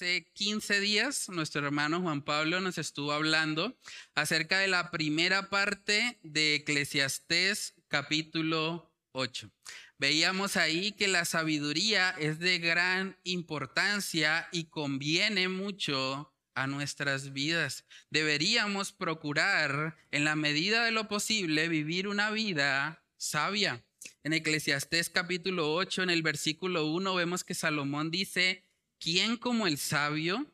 Hace 15 días nuestro hermano Juan Pablo nos estuvo hablando acerca de la primera parte de Eclesiastés capítulo 8. Veíamos ahí que la sabiduría es de gran importancia y conviene mucho a nuestras vidas. Deberíamos procurar en la medida de lo posible vivir una vida sabia. En Eclesiastés capítulo 8, en el versículo 1, vemos que Salomón dice, ¿quién como el sabio?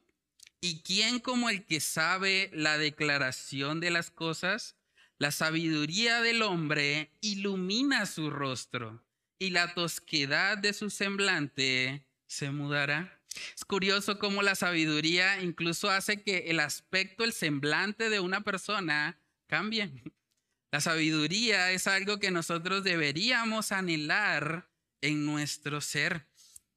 ¿Y quién como el que sabe la declaración de las cosas? La sabiduría del hombre ilumina su rostro y la tosquedad de su semblante se mudará. Es curioso cómo la sabiduría incluso hace que el aspecto, el semblante de una persona cambie. La sabiduría es algo que nosotros deberíamos anhelar en nuestro ser.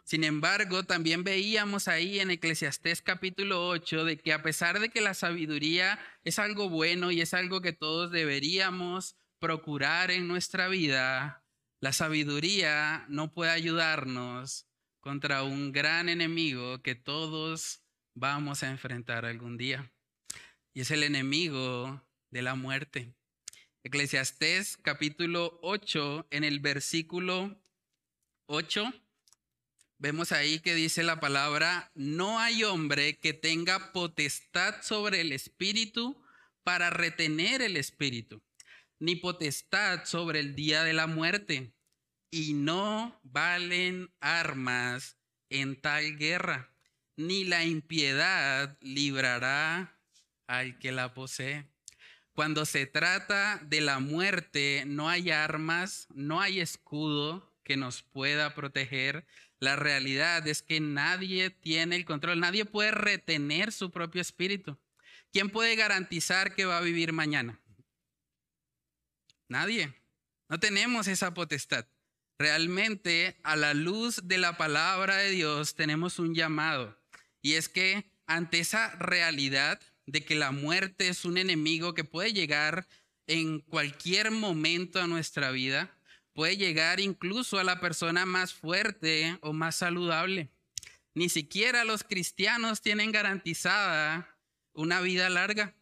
Sin embargo, también veíamos ahí en Eclesiastés capítulo 8 de que a pesar de que la sabiduría es algo bueno y es algo que todos deberíamos procurar en nuestra vida, la sabiduría no puede ayudarnos contra un gran enemigo que todos vamos a enfrentar algún día. Y es el enemigo de la muerte. Eclesiastés capítulo 8, en el versículo 8 vemos ahí que dice la palabra, no hay hombre que tenga potestad sobre el espíritu para retener el espíritu, ni potestad sobre el día de la muerte, y no valen armas en tal guerra, ni la impiedad librará al que la posee. Cuando se trata de la muerte, no hay armas, no hay escudo que nos pueda proteger, la realidad es que nadie tiene el control, nadie puede retener su propio espíritu. ¿Quién puede garantizar que va a vivir mañana? Nadie. No tenemos esa potestad. Realmente, a la luz de la palabra de Dios, tenemos un llamado. Y es que ante esa realidad de que la muerte es un enemigo que puede llegar en cualquier momento a nuestra vida, puede llegar incluso a la persona más fuerte o más saludable. Ni siquiera los cristianos tienen garantizada una vida larga.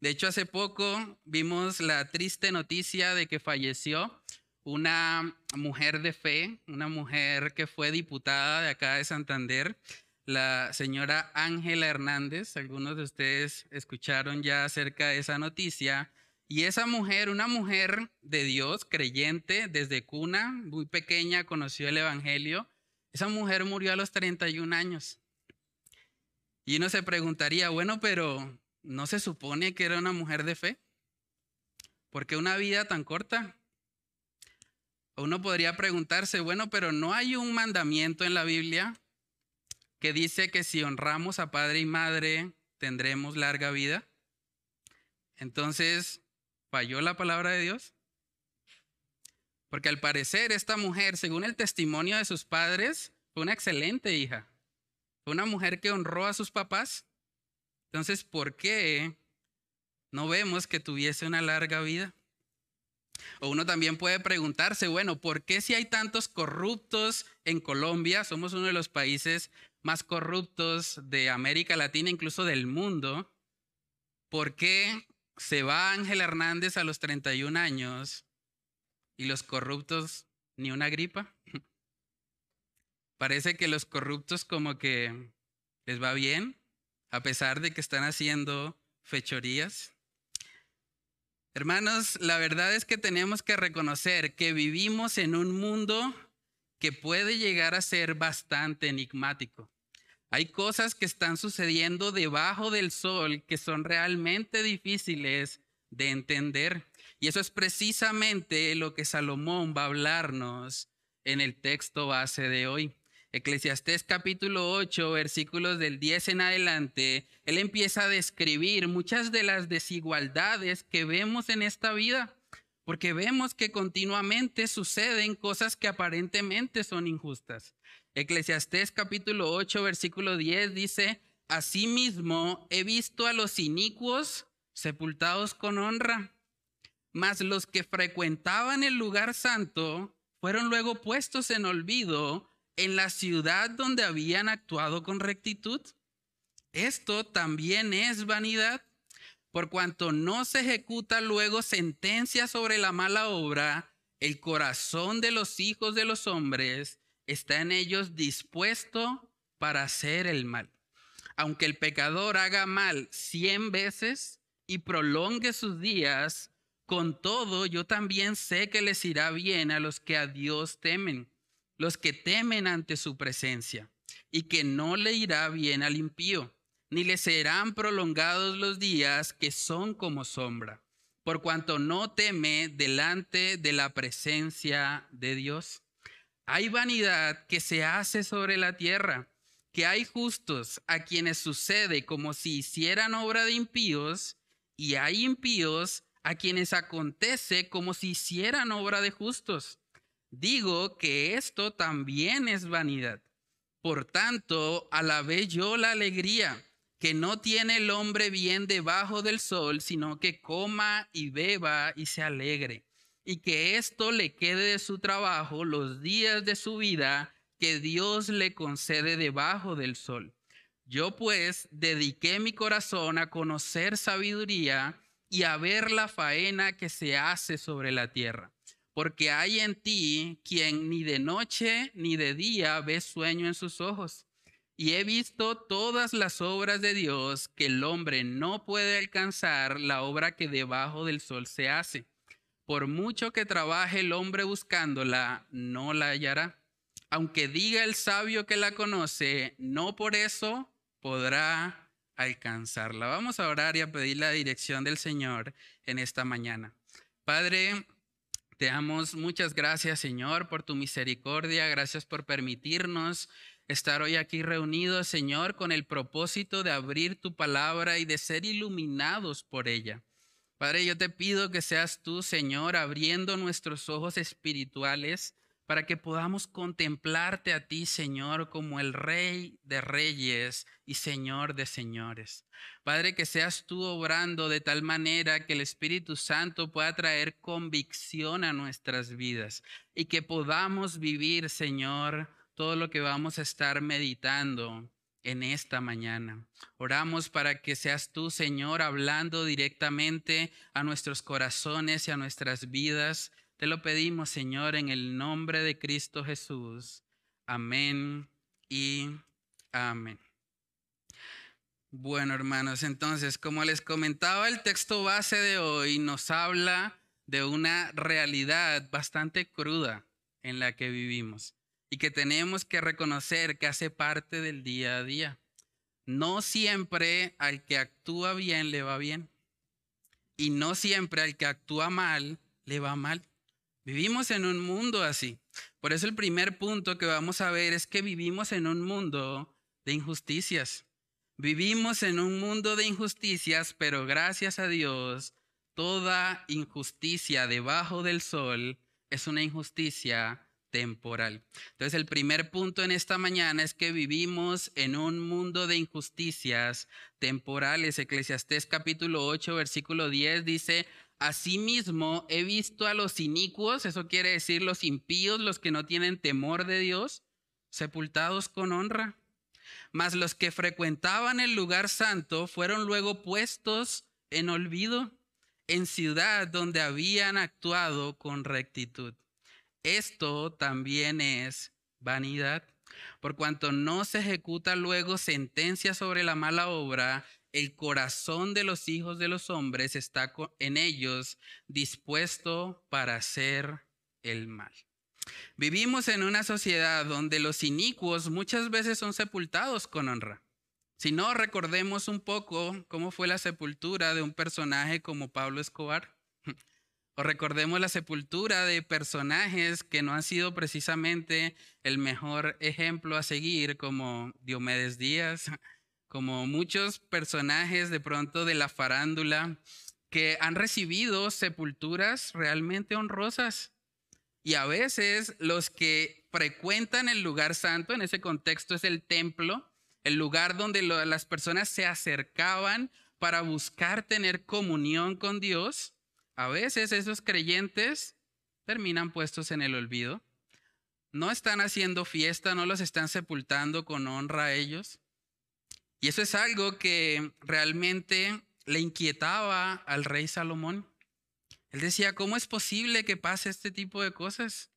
De hecho, hace poco vimos la triste noticia de que falleció una mujer de fe, una mujer que fue diputada de acá de Santander, la señora Ángela Hernández. Algunos de ustedes escucharon ya acerca de esa noticia. Y esa mujer, una mujer de Dios, creyente, desde cuna, muy pequeña, conoció el Evangelio. Esa mujer murió a los 31 años. Y uno se preguntaría, bueno, pero ¿no se supone que era una mujer de fe? ¿Por qué una vida tan corta? Uno podría preguntarse, bueno, pero ¿no hay un mandamiento en la Biblia que dice que si honramos a padre y madre tendremos larga vida? Entonces, ¿Falló la palabra de Dios? Porque al parecer esta mujer, según el testimonio de sus padres, fue una excelente hija. Fue una mujer que honró a sus papás. Entonces, ¿por qué no vemos que tuviese una larga vida? O uno también puede preguntarse, bueno, ¿por qué si hay tantos corruptos en Colombia? Somos uno de los países más corruptos de América Latina, incluso del mundo. ¿Por qué se va Ángel Hernández a los 31 años y los corruptos ni una gripa. Parece que los corruptos como que les va bien, a pesar de que están haciendo fechorías. Hermanos, la verdad es que tenemos que reconocer que vivimos en un mundo que puede llegar a ser bastante enigmático. Hay cosas que están sucediendo debajo del sol que son realmente difíciles de entender. Y eso es precisamente lo que Salomón va a hablarnos en el texto base de hoy. Eclesiastés capítulo 8, versículos del 10 en adelante, él empieza a describir muchas de las desigualdades que vemos en esta vida, porque vemos que continuamente suceden cosas que aparentemente son injustas. Eclesiastés capítulo 8, versículo 10 dice, Asimismo he visto a los inicuos sepultados con honra, mas los que frecuentaban el lugar santo fueron luego puestos en olvido en la ciudad donde habían actuado con rectitud? Esto también es vanidad, por cuanto no se ejecuta luego sentencia sobre la mala obra, el corazón de los hijos de los hombres está en ellos dispuesto para hacer el mal. Aunque el pecador haga mal cien veces y prolongue sus días, con todo yo también sé que les irá bien a los que a Dios temen, los que temen ante su presencia, y que no le irá bien al impío, ni le serán prolongados los días que son como sombra por cuanto no teme delante de la presencia de Dios. Hay vanidad que se hace sobre la tierra, que hay justos a quienes sucede como si hicieran obra de impíos, y hay impíos a quienes acontece como si hicieran obra de justos. Digo que esto también es vanidad. Por tanto, alabé yo la alegría que no tiene el hombre bien debajo del sol, sino que coma y beba y se alegre, y que esto le quede de su trabajo los días de su vida que Dios le concede debajo del sol. Yo pues dediqué mi corazón a conocer sabiduría y a ver la faena que se hace sobre la tierra, porque hay en ti quien ni de noche ni de día ve sueño en sus ojos y he visto todas las obras de Dios que el hombre no puede alcanzar la obra que debajo del sol se hace. Por mucho que trabaje el hombre buscándola, no la hallará. Aunque diga el sabio que la conoce, no por eso podrá alcanzarla. Vamos a orar y a pedir la dirección del Señor en esta mañana. Padre, te damos muchas gracias, Señor, por tu misericordia. Gracias por permitirnos estar hoy aquí reunidos, Señor, con el propósito de abrir tu palabra y de ser iluminados por ella. Padre, yo te pido que seas tú, Señor, abriendo nuestros ojos espirituales para que podamos contemplarte a ti, Señor, como el Rey de Reyes y Señor de Señores. Padre, que seas tú obrando de tal manera que el Espíritu Santo pueda traer convicción a nuestras vidas y que podamos vivir, Señor, todo lo que vamos a estar meditando en esta mañana. Oramos para que seas tú, Señor, hablando directamente a nuestros corazones y a nuestras vidas. Te lo pedimos, Señor, en el nombre de Cristo Jesús. Amén y amén. Bueno, hermanos, entonces, como les comentaba, el texto base de hoy nos habla de una realidad bastante cruda en la que vivimos y que tenemos que reconocer que hace parte del día a día. No siempre al que actúa bien le va bien y no siempre al que actúa mal le va mal. Vivimos en un mundo así. Por eso el primer punto que vamos a ver es que vivimos en un mundo de injusticias. Vivimos en un mundo de injusticias, pero gracias a Dios, toda injusticia debajo del sol es una injusticia temporal. Entonces el primer punto en esta mañana es que vivimos en un mundo de injusticias temporales. Eclesiastés capítulo 8, versículo 10 dice, Asimismo he visto a los inicuos, eso quiere decir los impíos, los que no tienen temor de Dios, sepultados con honra. Mas los que frecuentaban el lugar santo fueron luego puestos en olvido en ciudad donde habían actuado con rectitud. Esto también es vanidad, por cuanto no se ejecuta luego sentencia sobre la mala obra, el corazón de los hijos de los hombres está en ellos dispuesto para hacer el mal. Vivimos en una sociedad donde los inicuos muchas veces son sepultados con honra. Si no, recordemos un poco cómo fue la sepultura de un personaje como Pablo Escobar. O recordemos la sepultura de personajes que no han sido precisamente el mejor ejemplo a seguir, como Diomedes Díaz, como muchos personajes de pronto de la farándula que han recibido sepulturas realmente honrosas. Y a veces los que frecuentan el lugar santo, en ese contexto es el templo, el lugar donde las personas se acercaban para buscar tener comunión con Dios, a veces esos creyentes terminan puestos en el olvido. no están haciendo fiesta, no los están sepultando con honra a ellos. Y eso es algo que realmente le inquietaba al rey Salomón. Él decía, ¿cómo es posible que pase este tipo de cosas?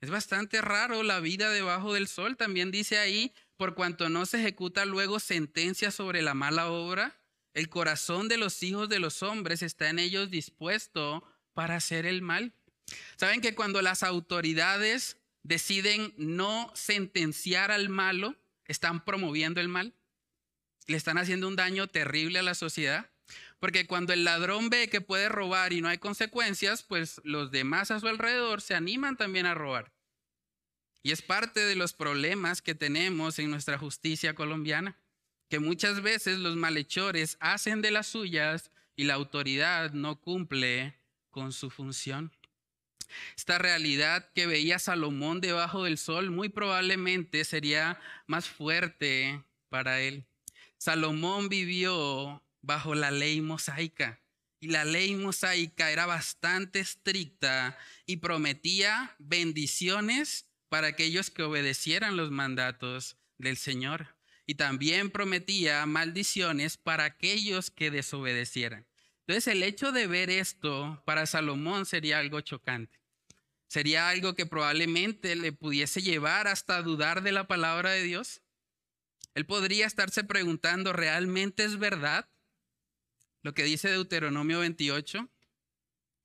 Es bastante raro la vida debajo del sol. También dice ahí, por cuanto no se ejecuta luego sentencia sobre la mala obra, el corazón de los hijos de los hombres está en ellos dispuesto para hacer el mal. ¿Saben que cuando las autoridades deciden no sentenciar al malo, están promoviendo el mal? Le están haciendo un daño terrible a la sociedad. Porque cuando el ladrón ve que puede robar y no hay consecuencias, pues los demás a su alrededor se animan también a robar. Y es parte de los problemas que tenemos en nuestra justicia colombiana, que muchas veces los malhechores hacen de las suyas y la autoridad no cumple con su función. Esta realidad que veía Salomón debajo del sol muy probablemente sería más fuerte para él. Salomón vivió bajo la ley mosaica y la ley mosaica era bastante estricta y prometía bendiciones para aquellos que obedecieran los mandatos del Señor. Y también prometía maldiciones para aquellos que desobedecieran. Entonces el hecho de ver esto para Salomón sería algo chocante. Sería algo que probablemente le pudiese llevar hasta dudar de la palabra de Dios. Él podría estarse preguntando, ¿realmente es verdad lo que dice Deuteronomio 28?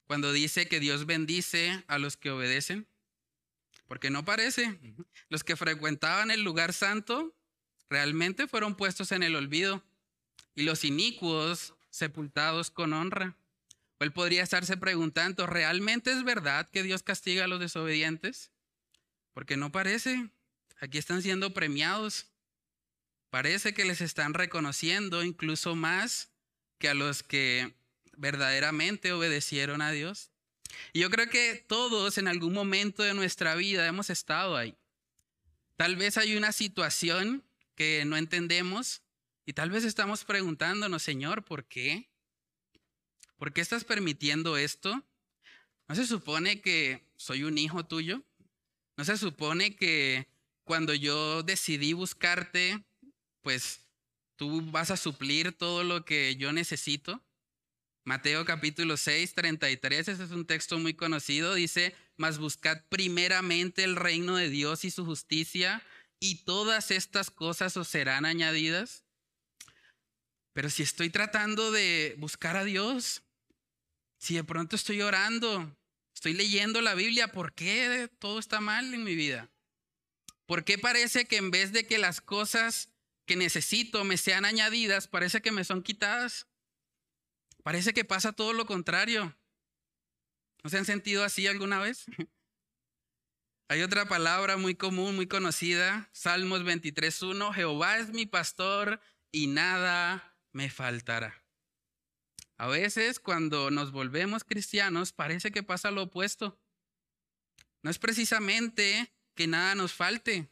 Cuando dice que Dios bendice a los que obedecen. Porque no parece. Los que frecuentaban el lugar santo realmente fueron puestos en el olvido y los inicuos sepultados con honra. O él podría estarse preguntando, ¿realmente es verdad que Dios castiga a los desobedientes? Porque no parece. Aquí están siendo premiados. Parece que les están reconociendo incluso más que a los que verdaderamente obedecieron a Dios. Y yo creo que todos en algún momento de nuestra vida hemos estado ahí. Tal vez hay una situación que no entendemos y tal vez estamos preguntándonos, Señor, ¿por qué? ¿Por qué estás permitiendo esto? ¿No se supone que soy un hijo tuyo? ¿No se supone que cuando yo decidí buscarte, pues tú vas a suplir todo lo que yo necesito? Mateo capítulo 6, 33, ese es un texto muy conocido, dice, mas buscad primeramente el reino de Dios y su justicia, y todas estas cosas os serán añadidas. Pero si estoy tratando de buscar a Dios, si de pronto estoy orando, estoy leyendo la Biblia, ¿por qué todo está mal en mi vida? ¿Por qué parece que en vez de que las cosas que necesito me sean añadidas, parece que me son quitadas? Parece que pasa todo lo contrario. ¿No se han sentido así alguna vez? Hay otra palabra muy común, muy conocida, Salmos 23.1, Jehová es mi pastor y nada me faltará. A veces cuando nos volvemos cristianos parece que pasa lo opuesto. No es precisamente que nada nos falte,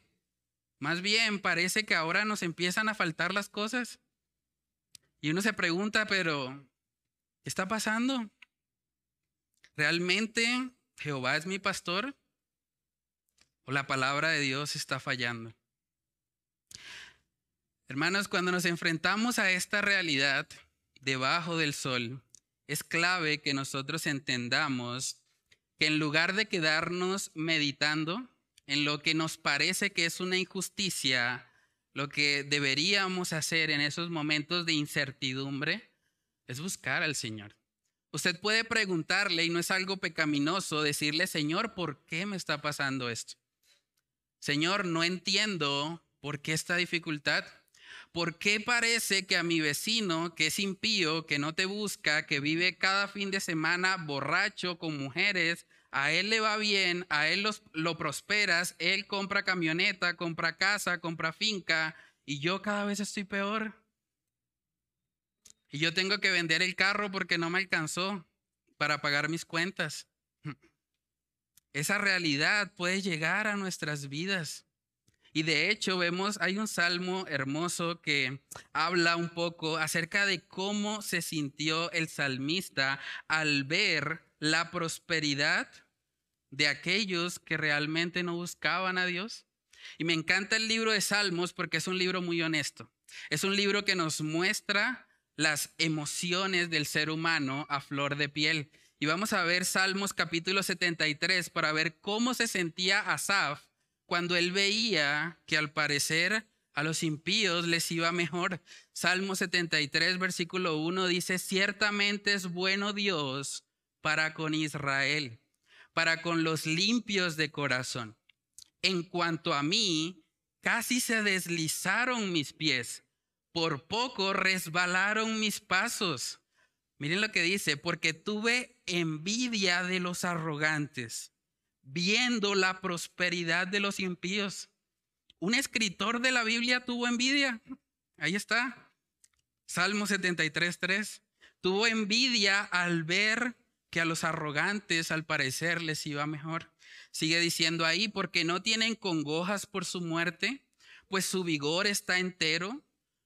más bien parece que ahora nos empiezan a faltar las cosas. Y uno se pregunta, pero ¿Qué está pasando? ¿Realmente Jehová es mi pastor? ¿O la palabra de Dios está fallando? Hermanos, cuando nos enfrentamos a esta realidad debajo del sol, es clave que nosotros entendamos que en lugar de quedarnos meditando en lo que nos parece que es una injusticia, lo que deberíamos hacer en esos momentos de incertidumbre es buscar al Señor. Usted puede preguntarle, y no es algo pecaminoso, decirle, Señor, ¿por qué me está pasando esto? Señor, no entiendo por qué esta dificultad. ¿Por qué parece que a mi vecino, que es impío, que no te busca, que vive cada fin de semana borracho con mujeres, a él le va bien, a él lo prosperas, él compra camioneta, compra casa, compra finca, y yo cada vez estoy peor? Y yo tengo que vender el carro porque no me alcanzó para pagar mis cuentas. Esa realidad puede llegar a nuestras vidas. Y de hecho vemos, hay un salmo hermoso que habla un poco acerca de cómo se sintió el salmista al ver la prosperidad de aquellos que realmente no buscaban a Dios. Y me encanta el libro de Salmos porque es un libro muy honesto. Es un libro que nos muestra las emociones del ser humano a flor de piel. Y vamos a ver Salmos capítulo 73 para ver cómo se sentía Asaf cuando él veía que al parecer a los impíos les iba mejor. Salmo 73, versículo 1 dice, ciertamente es bueno Dios para con Israel, para con los limpios de corazón. En cuanto a mí, casi se deslizaron mis pies, por poco resbalaron mis pasos. Miren lo que dice, porque tuve envidia de los arrogantes viendo la prosperidad de los impíos. Un escritor de la Biblia tuvo envidia. Ahí está. Salmo 73.3. Tuvo envidia al ver que a los arrogantes al parecer les iba mejor. Sigue diciendo ahí, porque no tienen congojas por su muerte, pues su vigor está entero.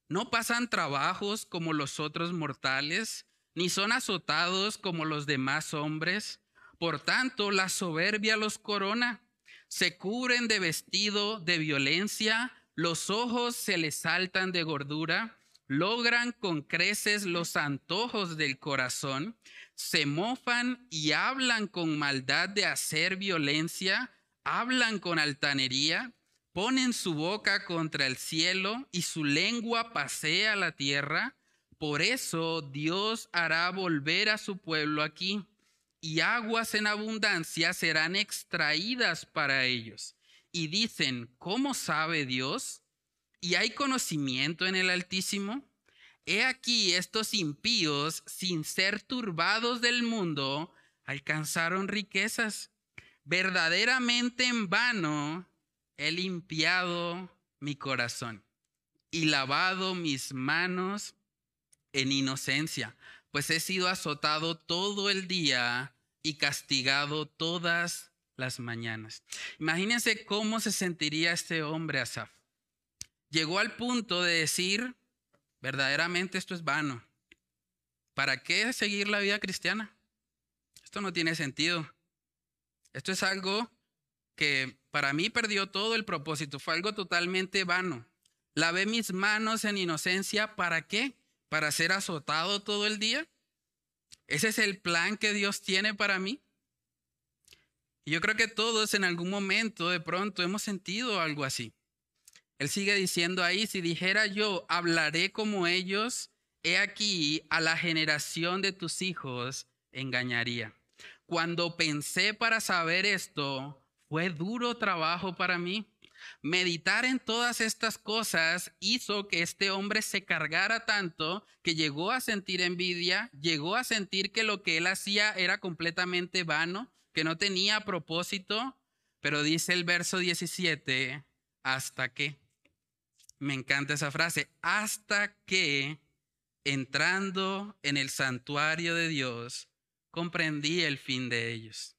No pasan trabajos como los otros mortales, ni son azotados como los demás hombres por tanto, la soberbia los corona, se cubren de vestido de violencia, los ojos se les saltan de gordura, logran con creces los antojos del corazón, se mofan y hablan con maldad de hacer violencia, hablan con altanería, ponen su boca contra el cielo y su lengua pasea la tierra. Por eso Dios hará volver a su pueblo aquí y aguas en abundancia serán extraídas para ellos. Y dicen, ¿cómo sabe Dios? ¿Y hay conocimiento en el Altísimo? He aquí estos impíos, sin ser turbados del mundo, alcanzaron riquezas. Verdaderamente en vano he limpiado mi corazón y lavado mis manos en inocencia pues he sido azotado todo el día y castigado todas las mañanas. Imagínense cómo se sentiría este hombre Asaf. Llegó al punto de decir, verdaderamente esto es vano. ¿Para qué seguir la vida cristiana? Esto no tiene sentido. Esto es algo que para mí perdió todo el propósito, fue algo totalmente vano. Lavé mis manos en inocencia, ¿para qué? Para ser azotado todo el día? ¿Ese es el plan que Dios tiene para mí? yo creo que todos en algún momento de pronto hemos sentido algo así. Él sigue diciendo ahí, si dijera yo, hablaré como ellos, he aquí a la generación de tus hijos engañaría. Cuando pensé para saber esto, fue duro trabajo para mí Meditar en todas estas cosas hizo que este hombre se cargara tanto que llegó a sentir envidia, llegó a sentir que lo que él hacía era completamente vano, que no tenía propósito, pero dice el verso 17, hasta que, me encanta esa frase, hasta que entrando en el santuario de Dios, comprendí el fin de ellos.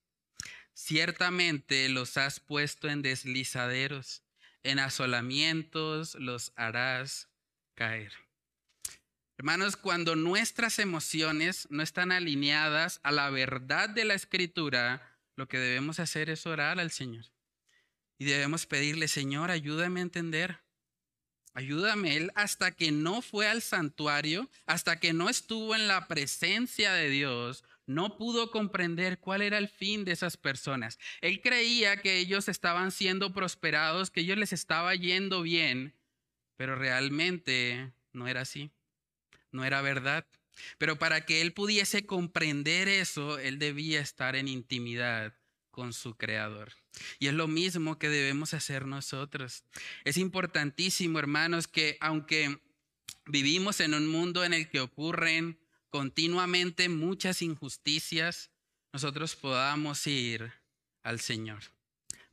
Ciertamente los has puesto en deslizaderos, en asolamientos los harás caer. Hermanos, cuando nuestras emociones no están alineadas a la verdad de la escritura, lo que debemos hacer es orar al Señor. Y debemos pedirle, Señor, ayúdame a entender. Ayúdame él hasta que no fue al santuario, hasta que no estuvo en la presencia de Dios, no pudo comprender cuál era el fin de esas personas. Él creía que ellos estaban siendo prosperados, que ellos les estaba yendo bien, pero realmente no era así, no era verdad. Pero para que él pudiese comprender eso, él debía estar en intimidad con su creador. Y es lo mismo que debemos hacer nosotros. Es importantísimo, hermanos, que aunque vivimos en un mundo en el que ocurren continuamente muchas injusticias, nosotros podamos ir al Señor,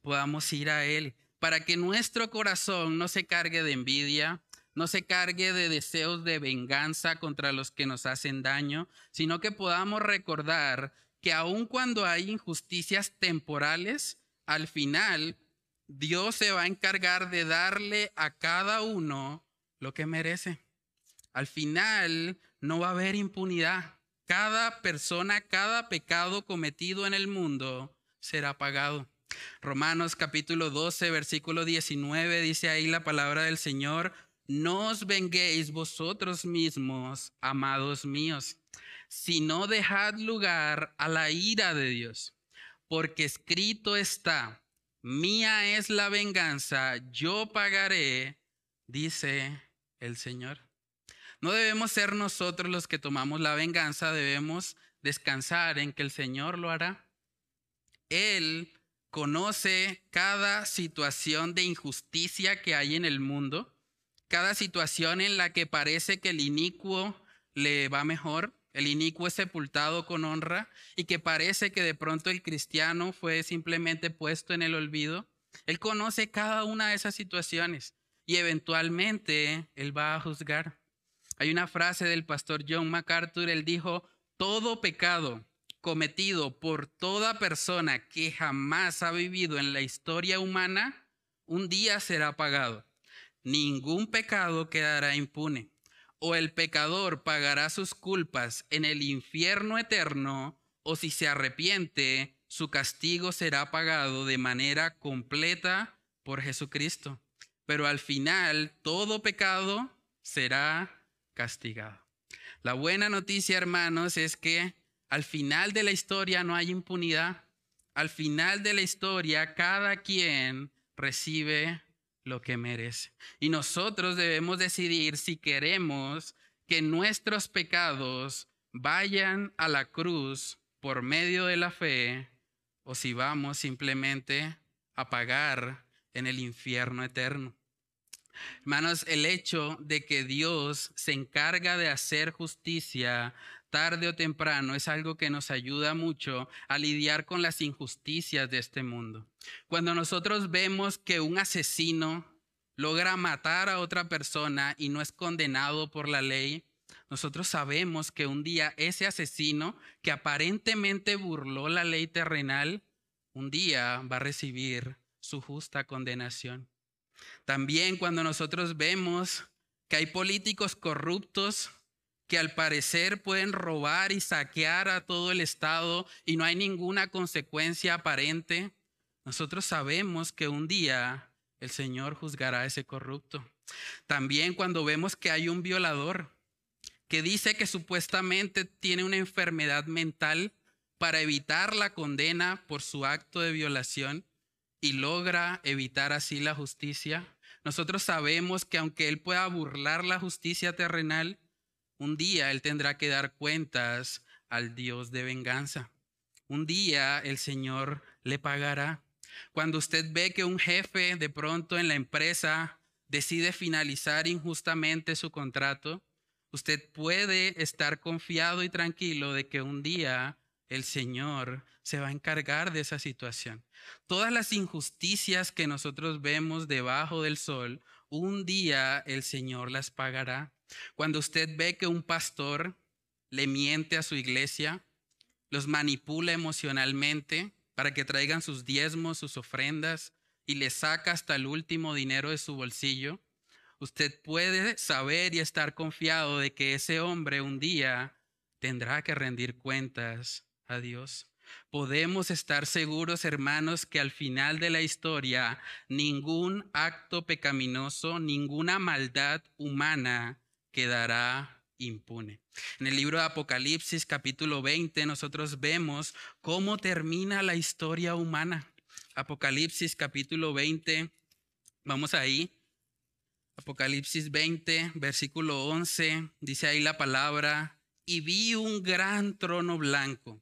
podamos ir a Él, para que nuestro corazón no se cargue de envidia, no se cargue de deseos de venganza contra los que nos hacen daño, sino que podamos recordar que aun cuando hay injusticias temporales, al final Dios se va a encargar de darle a cada uno lo que merece. Al final no va a haber impunidad. Cada persona, cada pecado cometido en el mundo será pagado. Romanos capítulo 12, versículo 19 dice ahí la palabra del Señor, no os venguéis vosotros mismos, amados míos, sino dejad lugar a la ira de Dios, porque escrito está, mía es la venganza, yo pagaré, dice el Señor. No debemos ser nosotros los que tomamos la venganza, debemos descansar en que el Señor lo hará. Él conoce cada situación de injusticia que hay en el mundo, cada situación en la que parece que el inicuo le va mejor, el inicuo es sepultado con honra y que parece que de pronto el cristiano fue simplemente puesto en el olvido. Él conoce cada una de esas situaciones y eventualmente él va a juzgar. Hay una frase del pastor John MacArthur, él dijo, todo pecado cometido por toda persona que jamás ha vivido en la historia humana, un día será pagado. Ningún pecado quedará impune. O el pecador pagará sus culpas en el infierno eterno, o si se arrepiente, su castigo será pagado de manera completa por Jesucristo. Pero al final, todo pecado será La buena noticia, hermanos, es que al final de la historia no hay impunidad. Al final de la historia, cada quien recibe lo que merece. Y nosotros debemos decidir si queremos que nuestros pecados vayan a la cruz por medio de la fe o si vamos simplemente a pagar en el infierno eterno. Hermanos, el hecho de que Dios se encarga de hacer justicia tarde o temprano es algo que nos ayuda mucho a lidiar con las injusticias de este mundo. Cuando nosotros vemos que un asesino logra matar a otra persona y no es condenado por la ley, nosotros sabemos que un día ese asesino que aparentemente burló la ley terrenal, un día va a recibir su justa condenación. También cuando nosotros vemos que hay políticos corruptos que al parecer pueden robar y saquear a todo el Estado y no hay ninguna consecuencia aparente, nosotros sabemos que un día el Señor juzgará a ese corrupto. También cuando vemos que hay un violador que dice que supuestamente tiene una enfermedad mental para evitar la condena por su acto de violación y logra evitar así la justicia, nosotros sabemos que aunque Él pueda burlar la justicia terrenal, un día Él tendrá que dar cuentas al Dios de venganza. Un día el Señor le pagará. Cuando usted ve que un jefe de pronto en la empresa decide finalizar injustamente su contrato, usted puede estar confiado y tranquilo de que un día el Señor se va a encargar de esa situación. Todas las injusticias que nosotros vemos debajo del sol, un día el Señor las pagará. Cuando usted ve que un pastor le miente a su iglesia, los manipula emocionalmente para que traigan sus diezmos, sus ofrendas y le saca hasta el último dinero de su bolsillo, usted puede saber y estar confiado de que ese hombre un día tendrá que rendir cuentas a Dios. Podemos estar seguros, hermanos, que al final de la historia ningún acto pecaminoso, ninguna maldad humana quedará impune. En el libro de Apocalipsis capítulo 20 nosotros vemos cómo termina la historia humana. Apocalipsis capítulo 20, vamos ahí. Apocalipsis 20, versículo 11, dice ahí la palabra, y vi un gran trono blanco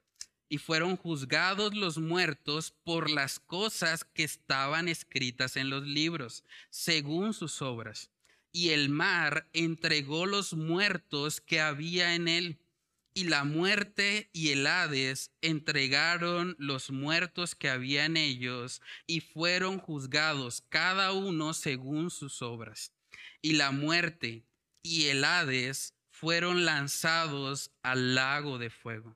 y fueron juzgados los muertos por las cosas que estaban escritas en los libros, según sus obras. Y el mar entregó los muertos que había en él, y la muerte y el Hades entregaron los muertos que había en ellos, y fueron juzgados cada uno según sus obras. y la muerte y el Hades fueron lanzados al lago de fuego.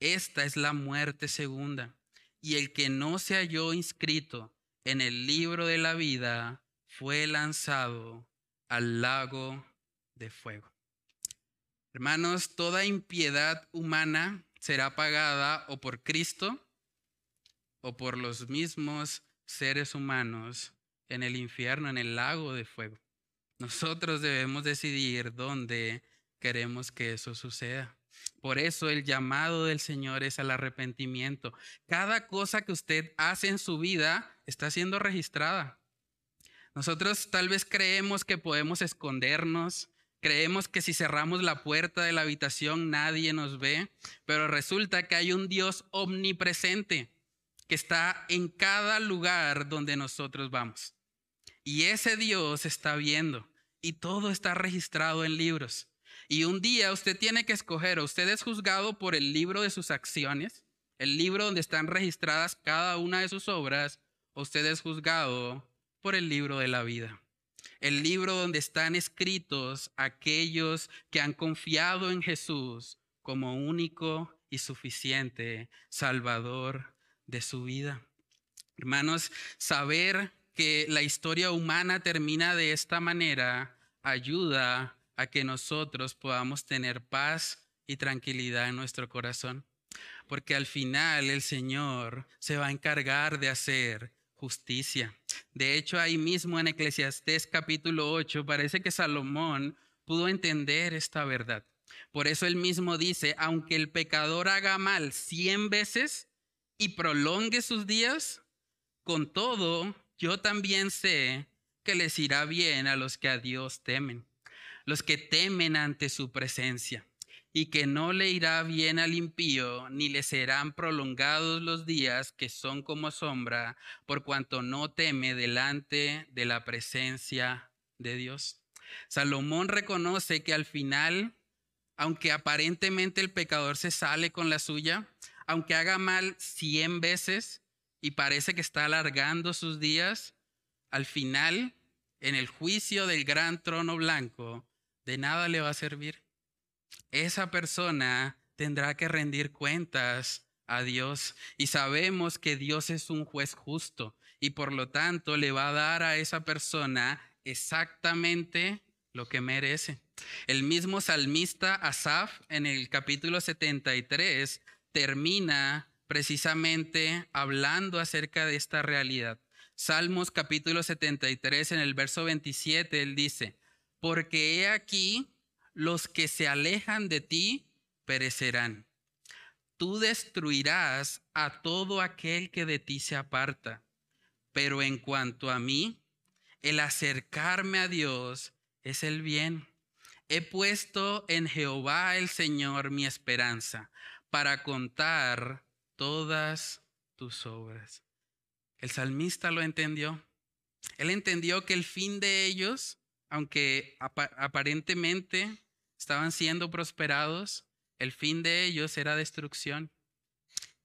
Esta es la muerte segunda. Y el que no se halló inscrito en el libro de la vida fue lanzado al lago de fuego. Hermanos, toda impiedad humana será pagada o por Cristo o por los mismos seres humanos en el infierno, en el lago de fuego. Nosotros debemos decidir dónde queremos que eso suceda. Por eso el llamado del Señor es al arrepentimiento. Cada cosa que usted hace en su vida está siendo registrada. Nosotros tal vez creemos que podemos escondernos, creemos que si cerramos la puerta de la habitación nadie nos ve, pero resulta que hay un Dios omnipresente que está en cada lugar donde nosotros vamos. Y ese Dios está viendo y todo está registrado en libros. Y un día usted tiene que escoger, usted es juzgado por el libro de sus acciones, el libro donde están registradas cada una de sus obras, usted es juzgado por el libro de la vida. El libro donde están escritos aquellos que han confiado en Jesús como único y suficiente Salvador de su vida. Hermanos, saber que la historia humana termina de esta manera ayuda a que nosotros podamos tener paz y tranquilidad en nuestro corazón. Porque al final el Señor se va a encargar de hacer justicia. De hecho, ahí mismo en Eclesiastés capítulo 8 parece que Salomón pudo entender esta verdad. Por eso él mismo dice, aunque el pecador haga mal cien veces, y prolongue sus días, con todo, yo también sé que les irá bien a los que a Dios temen, los que temen ante su presencia, y que no le irá bien al impío, ni le serán prolongados los días que son como sombra, por cuanto no teme delante de la presencia de Dios. Salomón reconoce que al final, aunque aparentemente el pecador se sale con la suya, aunque haga mal cien veces y parece que está alargando sus días, al final, en el juicio del gran trono blanco, de nada le va a servir. Esa persona tendrá que rendir cuentas a Dios y sabemos que Dios es un juez justo y por lo tanto le va a dar a esa persona exactamente lo que merece. El mismo salmista Asaf en el capítulo 73 termina precisamente hablando acerca de esta realidad. Salmos capítulo 73 en el verso 27, él dice, porque he aquí los que se alejan de ti perecerán. Tú destruirás a todo aquel que de ti se aparta. Pero en cuanto a mí, el acercarme a Dios es el bien. He puesto en Jehová el Señor mi esperanza para contar todas tus obras. El salmista lo entendió. Él entendió que el fin de ellos, aunque aparentemente estaban siendo prosperados, el fin de ellos era destrucción.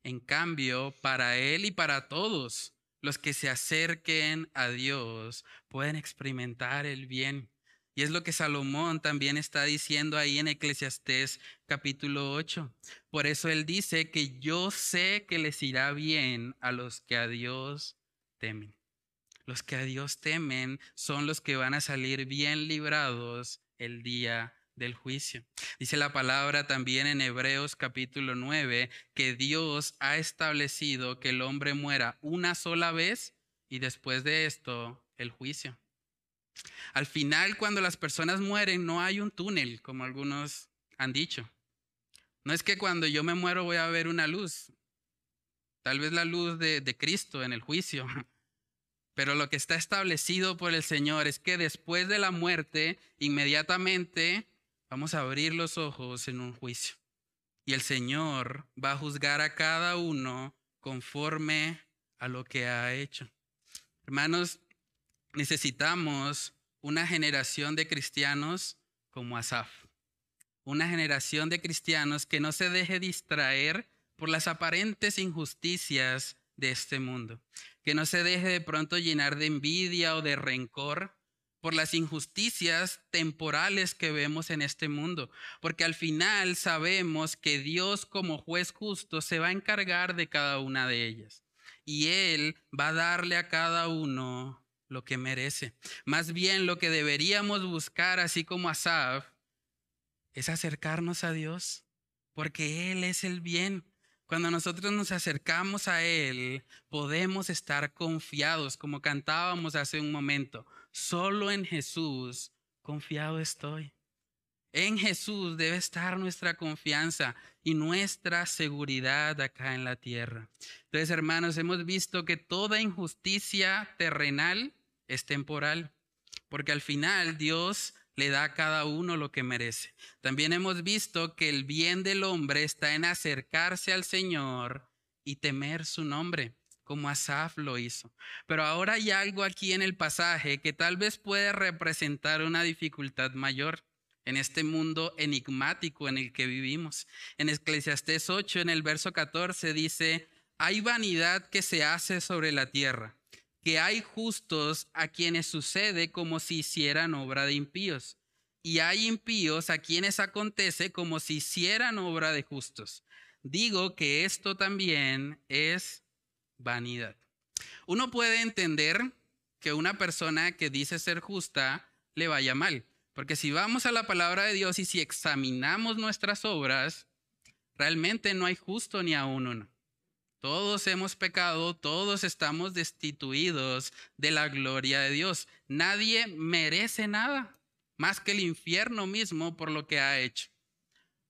En cambio, para él y para todos los que se acerquen a Dios pueden experimentar el bien. Y es lo que Salomón también está diciendo ahí en Eclesiastés capítulo 8. Por eso él dice que yo sé que les irá bien a los que a Dios temen. Los que a Dios temen son los que van a salir bien librados el día del juicio. Dice la palabra también en Hebreos capítulo 9 que Dios ha establecido que el hombre muera una sola vez y después de esto el juicio. Al final, cuando las personas mueren, no hay un túnel, como algunos han dicho. No es que cuando yo me muero voy a ver una luz, tal vez la luz de, de Cristo en el juicio. Pero lo que está establecido por el Señor es que después de la muerte, inmediatamente vamos a abrir los ojos en un juicio. Y el Señor va a juzgar a cada uno conforme a lo que ha hecho. Hermanos, necesitamos una generación de cristianos como Asaf. Una generación de cristianos que no se deje distraer por las aparentes injusticias de este mundo. Que no se deje de pronto llenar de envidia o de rencor por las injusticias temporales que vemos en este mundo, porque al final sabemos que Dios como juez justo se va a encargar de cada una de ellas y Él va a darle a cada uno lo que merece. Más bien lo que deberíamos buscar, así como Asaf, es acercarnos a Dios, porque Él es el bien. Cuando nosotros nos acercamos a Él, podemos estar confiados, como cantábamos hace un momento. Solo en Jesús confiado estoy. En Jesús debe estar nuestra confianza y nuestra seguridad acá en la tierra. Entonces, hermanos, hemos visto que toda injusticia terrenal es temporal, porque al final Dios le da a cada uno lo que merece. También hemos visto que el bien del hombre está en acercarse al Señor y temer su nombre como Asaf lo hizo. Pero ahora hay algo aquí en el pasaje que tal vez puede representar una dificultad mayor en este mundo enigmático en el que vivimos. En Eclesiastés 8, en el verso 14, dice, hay vanidad que se hace sobre la tierra, que hay justos a quienes sucede como si hicieran obra de impíos, y hay impíos a quienes acontece como si hicieran obra de justos. Digo que esto también es vanidad. Uno puede entender que una persona que dice ser justa le vaya mal, porque si vamos a la palabra de Dios y si examinamos nuestras obras, realmente no hay justo ni a uno. Todos hemos pecado, todos estamos destituidos de la gloria de Dios. Nadie merece nada más que el infierno mismo por lo que ha hecho.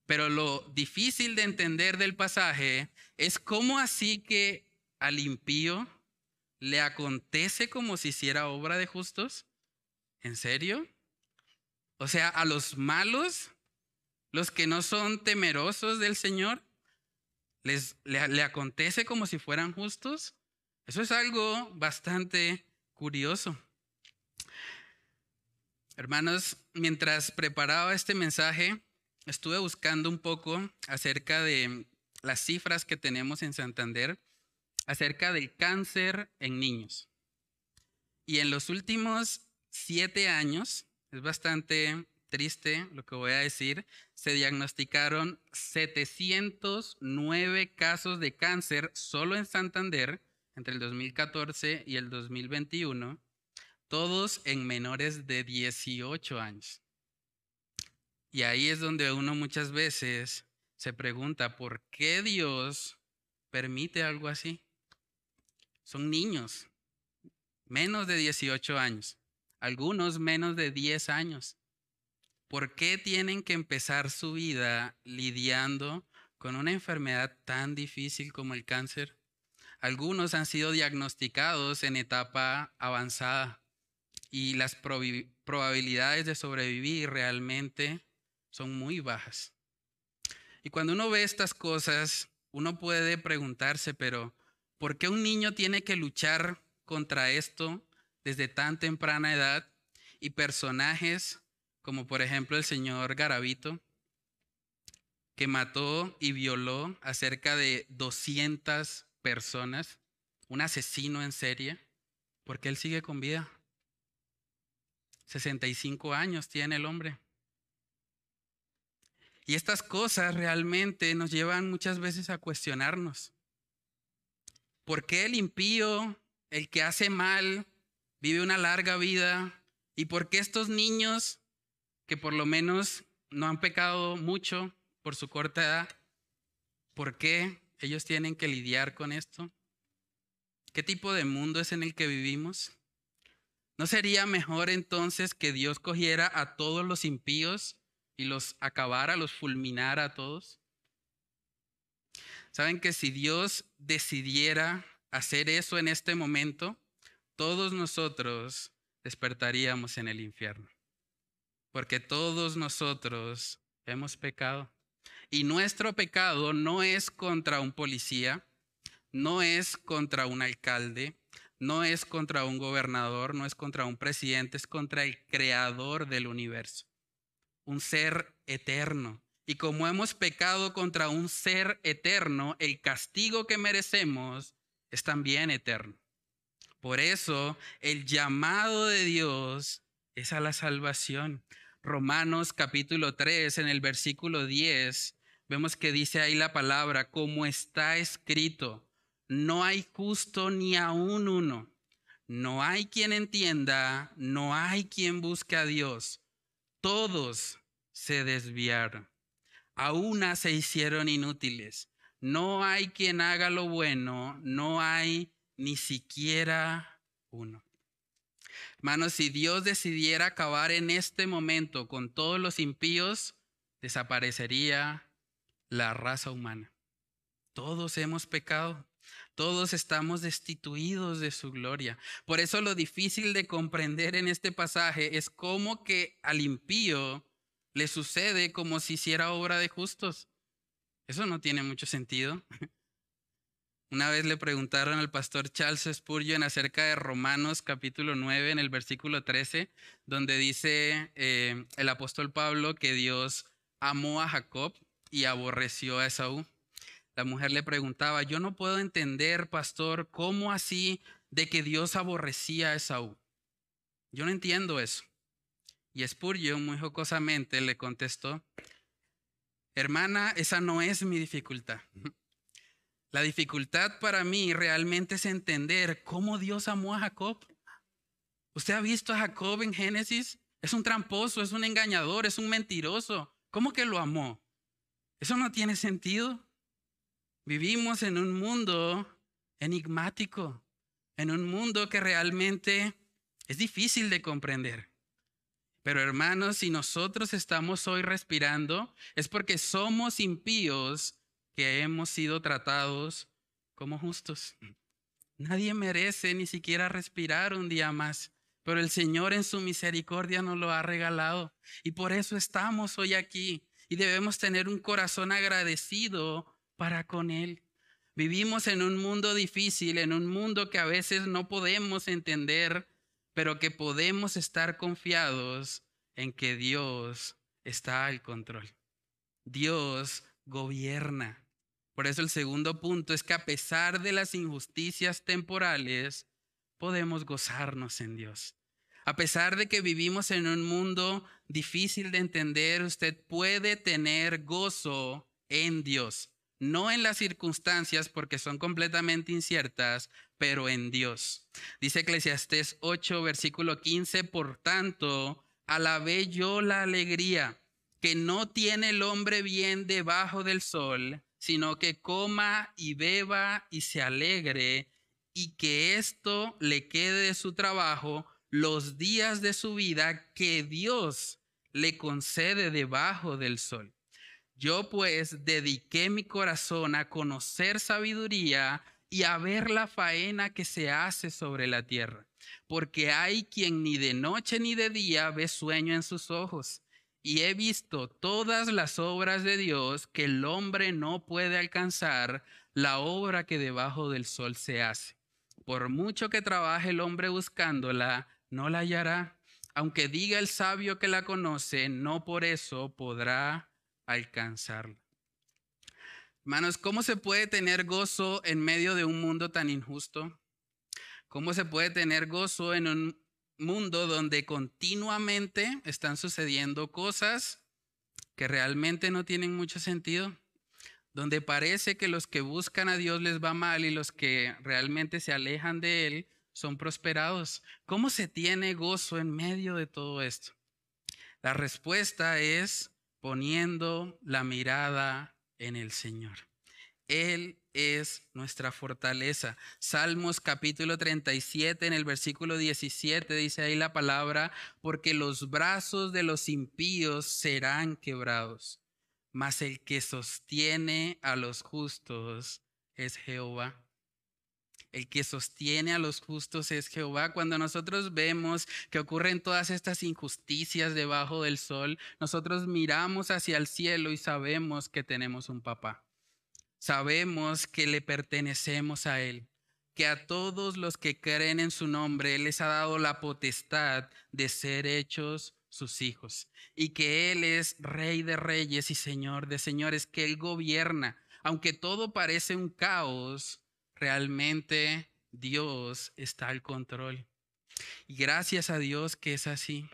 Pero lo difícil de entender del pasaje es cómo así que al impío le acontece como si hiciera obra de justos? ¿En serio? O sea, a los malos, los que no son temerosos del Señor, les le, le acontece como si fueran justos. Eso es algo bastante curioso. Hermanos, mientras preparaba este mensaje, estuve buscando un poco acerca de las cifras que tenemos en Santander acerca del cáncer en niños. Y en los últimos siete años, es bastante triste lo que voy a decir, se diagnosticaron 709 casos de cáncer solo en Santander entre el 2014 y el 2021, todos en menores de 18 años. Y ahí es donde uno muchas veces se pregunta, ¿por qué Dios permite algo así? son niños, menos de 18 años, algunos menos de 10 años. ¿Por qué tienen que empezar su vida lidiando con una enfermedad tan difícil como el cáncer? Algunos han sido diagnosticados en etapa avanzada y las probabilidades de sobrevivir realmente son muy bajas. Y cuando uno ve estas cosas, uno puede preguntarse, pero ¿Por qué un niño tiene que luchar contra esto desde tan temprana edad? Y personajes como por ejemplo el señor Garavito, que mató y violó a cerca de 200 personas, un asesino en serie, porque él sigue con vida. 65 años tiene el hombre. Y estas cosas realmente nos llevan muchas veces a cuestionarnos. ¿Por qué el impío, el que hace mal, vive una larga vida? ¿Y por qué estos niños, que por lo menos no han pecado mucho por su corta edad, por qué ellos tienen que lidiar con esto? ¿Qué tipo de mundo es en el que vivimos? ¿No sería mejor entonces que Dios cogiera a todos los impíos y los acabara, los fulminara a todos? Saben que si Dios decidiera hacer eso en este momento, todos nosotros despertaríamos en el infierno. Porque todos nosotros hemos pecado. Y nuestro pecado no es contra un policía, no es contra un alcalde, no es contra un gobernador, no es contra un presidente, es contra el creador del universo, un ser eterno y como hemos pecado contra un ser eterno, el castigo que merecemos es también eterno. Por eso el llamado de Dios es a la salvación. Romanos capítulo 3, en el versículo 10, vemos que dice ahí la palabra, como está escrito, no hay justo ni aún uno, no hay quien entienda, no hay quien busque a Dios, todos se desviaron, a una se hicieron inútiles, no hay quien haga lo bueno, no hay ni siquiera uno. Hermanos, si Dios decidiera acabar en este momento con todos los impíos, desaparecería la raza humana. Todos hemos pecado. Todos estamos destituidos de su gloria. Por eso lo difícil de comprender en este pasaje es cómo que al impío le sucede como si hiciera obra de justos. Eso no tiene mucho sentido. Una vez le preguntaron al pastor Charles Spurgeon acerca de Romanos capítulo 9 en el versículo 13, donde dice eh, el apóstol Pablo que Dios amó a Jacob y aborreció a Esaú. La mujer le preguntaba, yo no puedo entender, pastor, cómo así de que Dios aborrecía a Esaú. Yo no entiendo eso. Y Spurgeon muy jocosamente le contestó, hermana, esa no es mi dificultad. La dificultad para mí realmente es entender cómo Dios amó a Jacob. ¿Usted ha visto a Jacob en Génesis? Es un tramposo, es un engañador, es un mentiroso. ¿Cómo que lo amó? Eso no tiene sentido. Vivimos en un mundo enigmático, en un mundo que realmente es difícil de comprender. Pero hermanos, si nosotros estamos hoy respirando, es porque somos impíos que hemos sido tratados como justos. Nadie merece ni siquiera respirar un día más, pero el Señor en su misericordia nos lo ha regalado. Y por eso estamos hoy aquí y debemos tener un corazón agradecido para con Él. Vivimos en un mundo difícil, en un mundo que a veces no podemos entender, pero que podemos estar confiados en que Dios está al control. Dios gobierna. Por eso el segundo punto es que a pesar de las injusticias temporales, podemos gozarnos en Dios. A pesar de que vivimos en un mundo difícil de entender, usted puede tener gozo en Dios. No en las circunstancias porque son completamente inciertas, pero en Dios. Dice Eclesiastés 8, versículo 15, por tanto, alabé yo la alegría que no tiene el hombre bien debajo del sol sino que coma y beba y se alegre y que esto le quede de su trabajo los días de su vida que Dios le concede debajo del sol. Yo pues dediqué mi corazón a conocer sabiduría y a ver la faena que se hace sobre la tierra, porque hay quien ni de noche ni de día ve sueño en sus ojos y he visto todas las obras de Dios que el hombre no puede alcanzar, la obra que debajo del sol se hace. Por mucho que trabaje el hombre buscándola, no la hallará. Aunque diga el sabio que la conoce, no por eso podrá alcanzarla. Hermanos, ¿cómo se puede tener gozo en medio de un mundo tan injusto? ¿Cómo se puede tener gozo en un mundo donde continuamente están sucediendo cosas que realmente no tienen mucho sentido, donde parece que los que buscan a Dios les va mal y los que realmente se alejan de Él son prosperados. ¿Cómo se tiene gozo en medio de todo esto? La respuesta es poniendo la mirada en el Señor. Él es nuestra fortaleza. Salmos capítulo 37 en el versículo 17 dice ahí la palabra, porque los brazos de los impíos serán quebrados, mas el que sostiene a los justos es Jehová. El que sostiene a los justos es Jehová. Cuando nosotros vemos que ocurren todas estas injusticias debajo del sol, nosotros miramos hacia el cielo y sabemos que tenemos un papá sabemos que le pertenecemos a Él, que a todos los que creen en su nombre les ha dado la potestad de ser hechos sus hijos y que Él es rey de reyes y señor de señores, que Él gobierna. Aunque todo parece un caos, realmente Dios está al control. Y gracias a Dios que es así.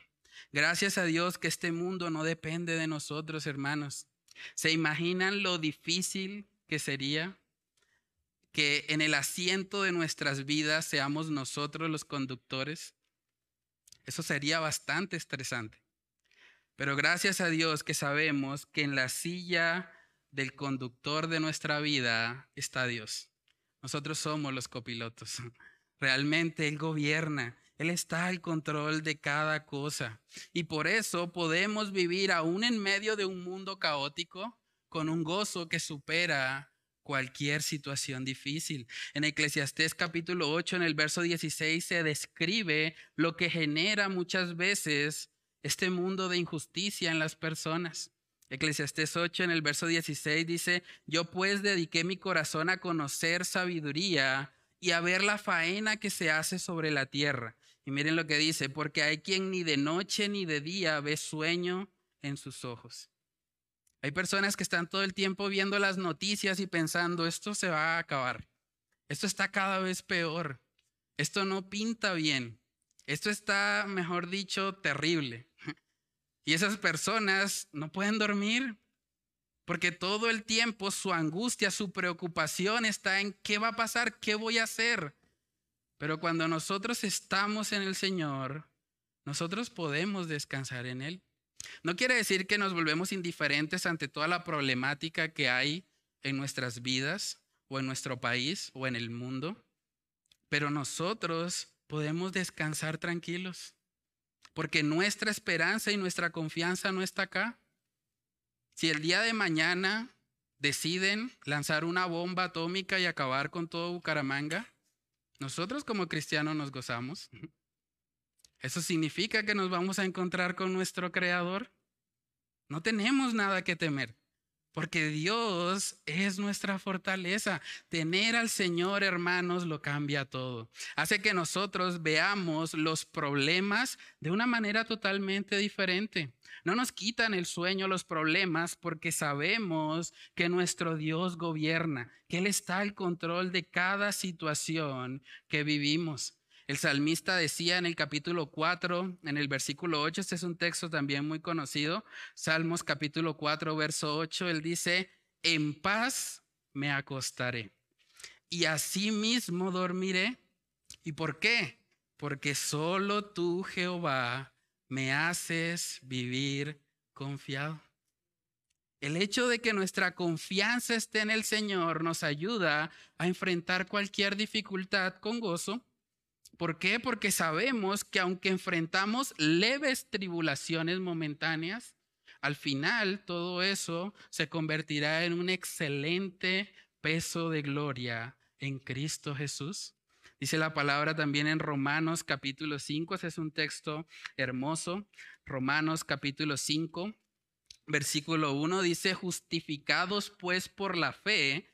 Gracias a Dios que este mundo no depende de nosotros, hermanos. ¿Se imaginan lo difícil que sería que en el asiento de nuestras vidas seamos nosotros los conductores? Eso sería bastante estresante. Pero gracias a Dios que sabemos que en la silla del conductor de nuestra vida está Dios. Nosotros somos los copilotos. Realmente Él gobierna. Él está al control de cada cosa. Y por eso podemos vivir aún en medio de un mundo caótico con un gozo que supera cualquier situación difícil. En Eclesiastés capítulo 8, en el verso 16, se describe lo que genera muchas veces este mundo de injusticia en las personas. Eclesiastés 8 en el verso 16 dice, yo pues dediqué mi corazón a conocer sabiduría y a ver la faena que se hace sobre la tierra. Y miren lo que dice, porque hay quien ni de noche ni de día ve sueño en sus ojos. Hay personas que están todo el tiempo viendo las noticias y pensando, esto se va a acabar. Esto está cada vez peor. Esto no pinta bien. Esto está, mejor dicho, terrible. Y esas personas no pueden dormir porque todo el tiempo su angustia, su preocupación está en qué va a pasar, qué voy a hacer. Pero cuando nosotros estamos en el Señor, nosotros podemos descansar en Él. No quiere decir que nos volvemos indiferentes ante toda la problemática que hay en nuestras vidas o en nuestro país o en el mundo, pero nosotros podemos descansar tranquilos porque nuestra esperanza y nuestra confianza no está acá. Si el día de mañana deciden lanzar una bomba atómica y acabar con todo Bucaramanga, nosotros como cristianos nos gozamos. Eso significa que nos vamos a encontrar con nuestro Creador. No tenemos nada que temer. Porque Dios es nuestra fortaleza. Tener al Señor, hermanos, lo cambia todo. Hace que nosotros veamos los problemas de una manera totalmente diferente. No nos quitan el sueño los problemas porque sabemos que nuestro Dios gobierna, que Él está al control de cada situación que vivimos. El salmista decía en el capítulo 4, en el versículo 8, este es un texto también muy conocido, Salmos capítulo 4, verso 8, él dice, en paz me acostaré y así mismo dormiré. ¿Y por qué? Porque solo tú, Jehová, me haces vivir confiado. El hecho de que nuestra confianza esté en el Señor nos ayuda a enfrentar cualquier dificultad con gozo ¿Por qué? Porque sabemos que aunque enfrentamos leves tribulaciones momentáneas, al final todo eso se convertirá en un excelente peso de gloria en Cristo Jesús. Dice la palabra también en Romanos capítulo 5, ese es un texto hermoso. Romanos capítulo 5, versículo 1 dice, justificados pues por la fe,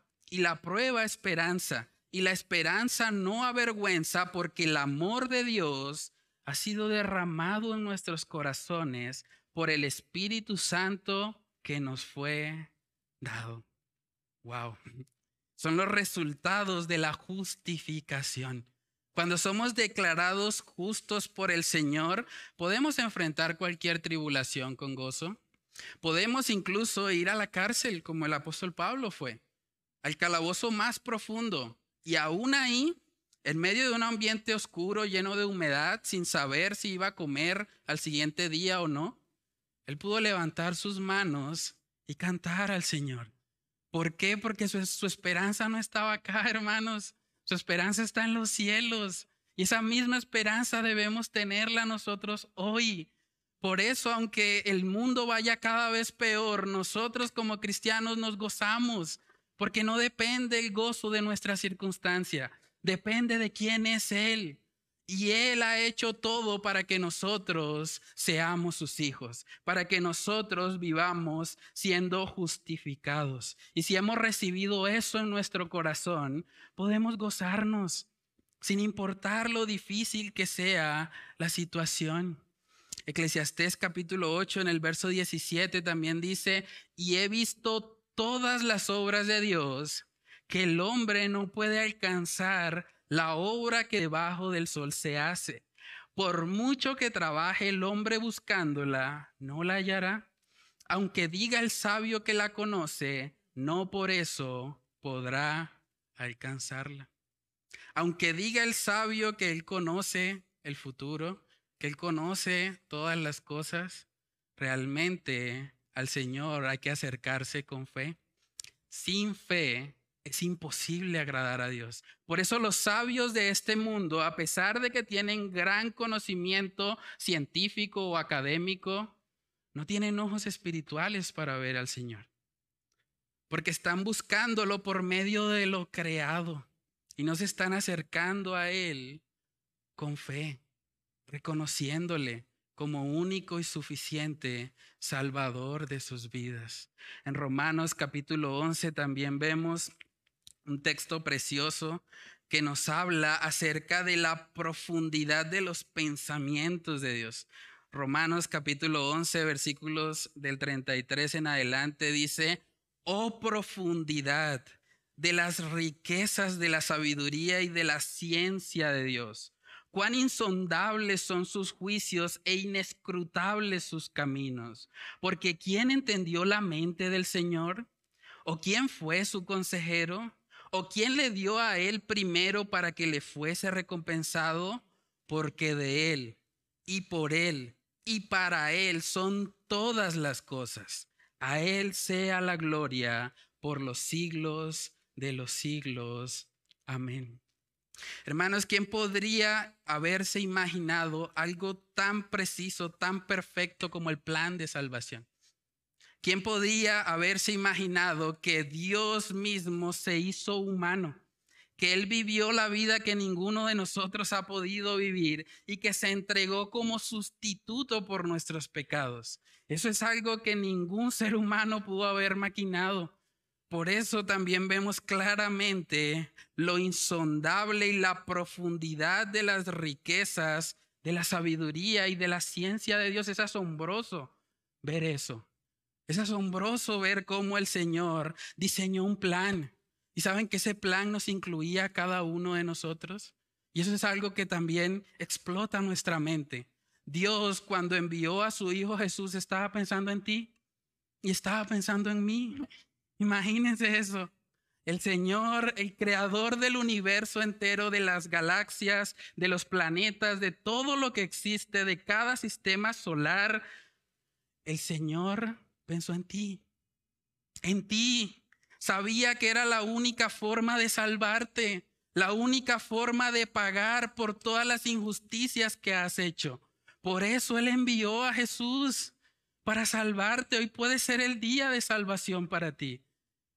y la prueba esperanza. Y la esperanza no avergüenza porque el amor de Dios ha sido derramado en nuestros corazones por el Espíritu Santo que nos fue dado. Wow. Son los resultados de la justificación. Cuando somos declarados justos por el Señor, podemos enfrentar cualquier tribulación con gozo. Podemos incluso ir a la cárcel como el apóstol Pablo fue al calabozo más profundo. Y aún ahí, en medio de un ambiente oscuro, lleno de humedad, sin saber si iba a comer al siguiente día o no, él pudo levantar sus manos y cantar al Señor. ¿Por qué? Porque su, esperanza no estaba acá, hermanos. Su esperanza está en los cielos. Y esa misma esperanza debemos tenerla nosotros hoy. Por eso, aunque el mundo vaya cada vez peor, nosotros como cristianos nos gozamos porque no depende el gozo de nuestra circunstancia, depende de quién es Él. Y Él ha hecho todo para que nosotros seamos sus hijos, para que nosotros vivamos siendo justificados. Y si hemos recibido eso en nuestro corazón, podemos gozarnos sin importar lo difícil que sea la situación. Eclesiastés capítulo 8 en el verso 17 también dice, y he visto todas las obras de Dios, que el hombre no puede alcanzar la obra que debajo del sol se hace. Por mucho que trabaje el hombre buscándola, no la hallará. Aunque diga el sabio que la conoce, no por eso podrá alcanzarla. Aunque diga el sabio que él conoce el futuro, que él conoce todas las cosas, realmente al Señor hay que acercarse con fe. Sin fe es imposible agradar a Dios. Por eso los sabios de este mundo, a pesar de que tienen gran conocimiento científico o académico, no tienen ojos espirituales para ver al Señor. Porque están buscándolo por medio de lo creado y no se están acercando a Él con fe, reconociéndole como único y suficiente Salvador de sus vidas. En Romanos capítulo 11 también vemos un texto precioso que nos habla acerca de la profundidad de los pensamientos de Dios. Romanos capítulo 11, versículos del 33 en adelante dice, oh profundidad de las riquezas de la sabiduría y de la ciencia de Dios. Cuán insondables son sus juicios e inescrutables sus caminos. Porque ¿quién entendió la mente del Señor? ¿O quién fue su consejero? ¿O quién le dio a él primero para que le fuese recompensado? Porque de él y por él y para él son todas las cosas. A él sea la gloria por los siglos de los siglos. Amén. Hermanos, ¿quién podría haberse imaginado algo tan preciso, tan perfecto como el plan de salvación? ¿Quién podía haberse imaginado que Dios mismo se hizo humano? Que Él vivió la vida que ninguno de nosotros ha podido vivir y que se entregó como sustituto por nuestros pecados. Eso es algo que ningún ser humano pudo haber maquinado. Por eso también vemos claramente lo insondable y la profundidad de las riquezas, de la sabiduría y de la ciencia de Dios. Es asombroso ver eso. Es asombroso ver cómo el Señor diseñó un plan. Y saben que ese plan nos incluía a cada uno de nosotros. Y eso es algo que también explota nuestra mente. Dios cuando envió a su Hijo Jesús estaba pensando en ti y estaba pensando en mí. Imagínense eso. El Señor, el creador del universo entero, de las galaxias, de los planetas, de todo lo que existe, de cada sistema solar, el Señor pensó en ti, en ti. Sabía que era la única forma de salvarte, la única forma de pagar por todas las injusticias que has hecho. Por eso Él envió a Jesús para salvarte. Hoy puede ser el día de salvación para ti.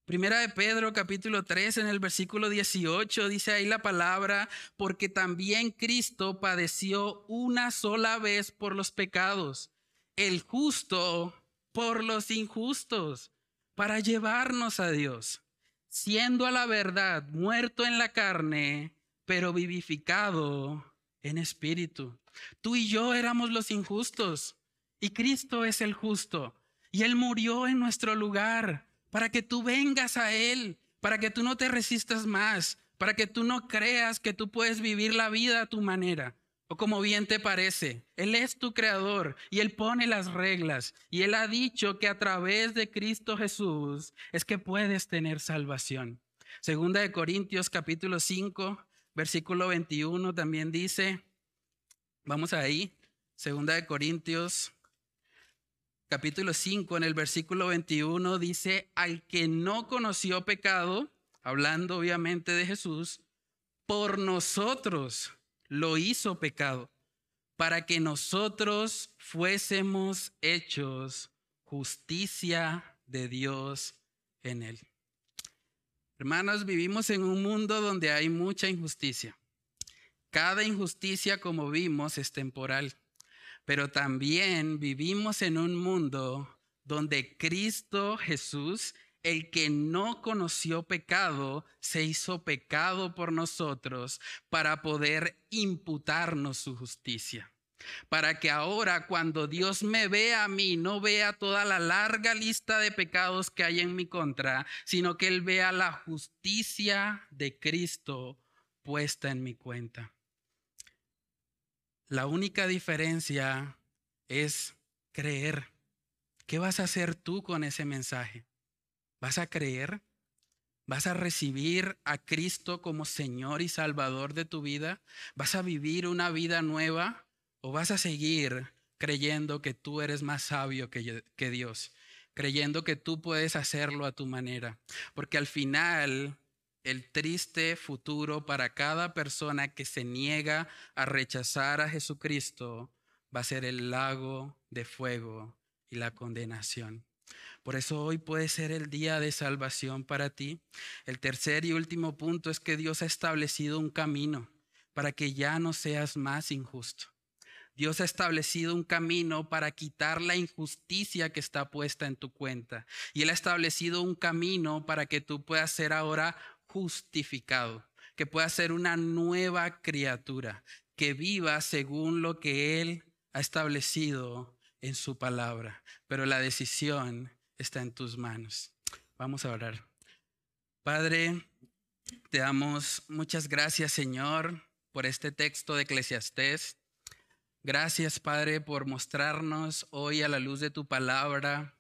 Primera de Pedro capítulo 3 en el versículo 18 dice ahí la palabra, porque también Cristo padeció una sola vez por los pecados, el justo por los injustos para llevarnos a Dios, siendo a la verdad muerto en la carne, pero vivificado en espíritu. Tú y yo éramos los injustos y Cristo es el justo y Él murió en nuestro lugar para que tú vengas a Él, para que tú no te resistas más, para que tú no creas que tú puedes vivir la vida a tu manera o como bien te parece. Él es tu creador y Él pone las reglas. Y Él ha dicho que a través de Cristo Jesús es que puedes tener salvación. Segunda de Corintios capítulo 5, versículo 21 también dice, vamos ahí, Segunda de Corintios capítulo 5 en el versículo 21 dice, al que no conoció pecado, hablando obviamente de Jesús, por nosotros lo hizo pecado, para que nosotros fuésemos hechos justicia de Dios en él. Hermanos, vivimos en un mundo donde hay mucha injusticia. Cada injusticia, como vimos, es temporal, pero también vivimos en un mundo donde Cristo Jesús, el que no conoció pecado, se hizo pecado por nosotros para poder imputarnos su justicia para que ahora cuando Dios me vea a mí, no vea toda la larga lista de pecados que hay en mi contra, sino que Él vea la justicia de Cristo puesta en mi cuenta. La única diferencia es creer. ¿Qué vas a hacer tú con ese mensaje? ¿Vas a creer? ¿Vas a recibir a Cristo como Señor y Salvador de tu vida? ¿Vas a vivir una vida nueva? ¿O vas a seguir creyendo que tú eres más sabio que, Dios? Creyendo que tú puedes hacerlo a tu manera. Porque al final el triste futuro para cada persona que se niega a rechazar a Jesucristo va a ser el lago de fuego y la condenación. Por eso hoy puede ser el día de salvación para ti. El tercer y último punto es que Dios ha establecido un camino para que ya no seas más injusto. Dios ha establecido un camino para quitar la injusticia que está puesta en tu cuenta. Y Él ha establecido un camino para que tú puedas ser ahora justificado, que puedas ser una nueva criatura, que viva según lo que Él ha establecido en su palabra. Pero la decisión está en tus manos. Vamos a orar. Padre, te damos muchas gracias, Señor, por este texto de Eclesiastés. Gracias, Padre, por mostrarnos hoy a la luz de tu palabra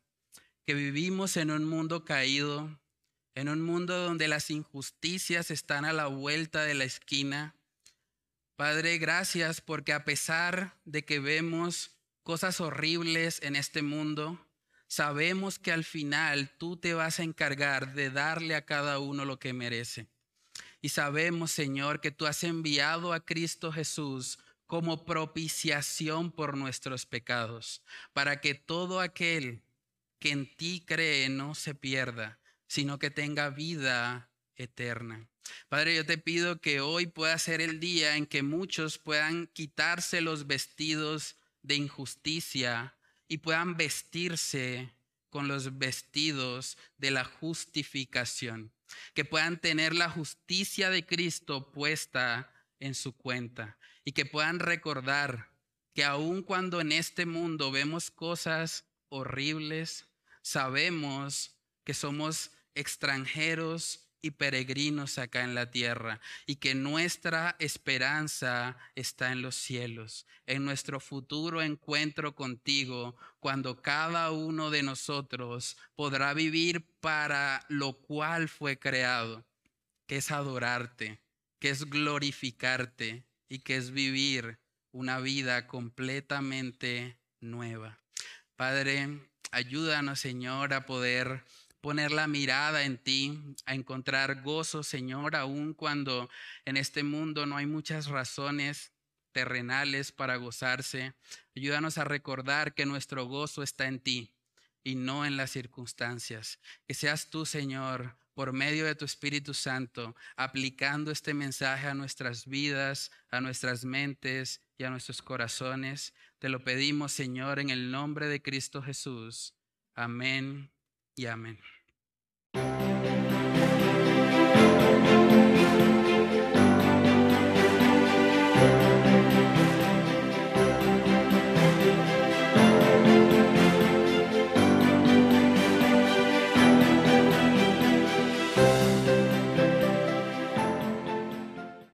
que vivimos en un mundo caído, en un mundo donde las injusticias están a la vuelta de la esquina. Padre, gracias porque a pesar de que vemos cosas horribles en este mundo, sabemos que al final tú te vas a encargar de darle a cada uno lo que merece. Y sabemos, Señor, que tú has enviado a Cristo Jesús como propiciación por nuestros pecados, para que todo aquel que en ti cree no se pierda, sino que tenga vida eterna. Padre, yo te pido que hoy pueda ser el día en que muchos puedan quitarse los vestidos de injusticia y puedan vestirse con los vestidos de la justificación, que puedan tener la justicia de Cristo puesta en su cuenta y que puedan recordar que aun cuando en este mundo vemos cosas horribles, sabemos que somos extranjeros y peregrinos acá en la tierra y que nuestra esperanza está en los cielos, en nuestro futuro encuentro contigo, cuando cada uno de nosotros podrá vivir para lo cual fue creado, que es adorarte, que es glorificarte y que es vivir una vida completamente nueva. Padre, ayúdanos, Señor, a poder poner la mirada en ti, a encontrar gozo, Señor, aun cuando en este mundo no hay muchas razones terrenales para gozarse. Ayúdanos a recordar que nuestro gozo está en ti y no en las circunstancias. Que seas tú, Señor, por medio de tu Espíritu Santo, aplicando este mensaje a nuestras vidas, a nuestras mentes y a nuestros corazones. Te lo pedimos, Señor, en el nombre de Cristo Jesús. Amén y amén. Thank you.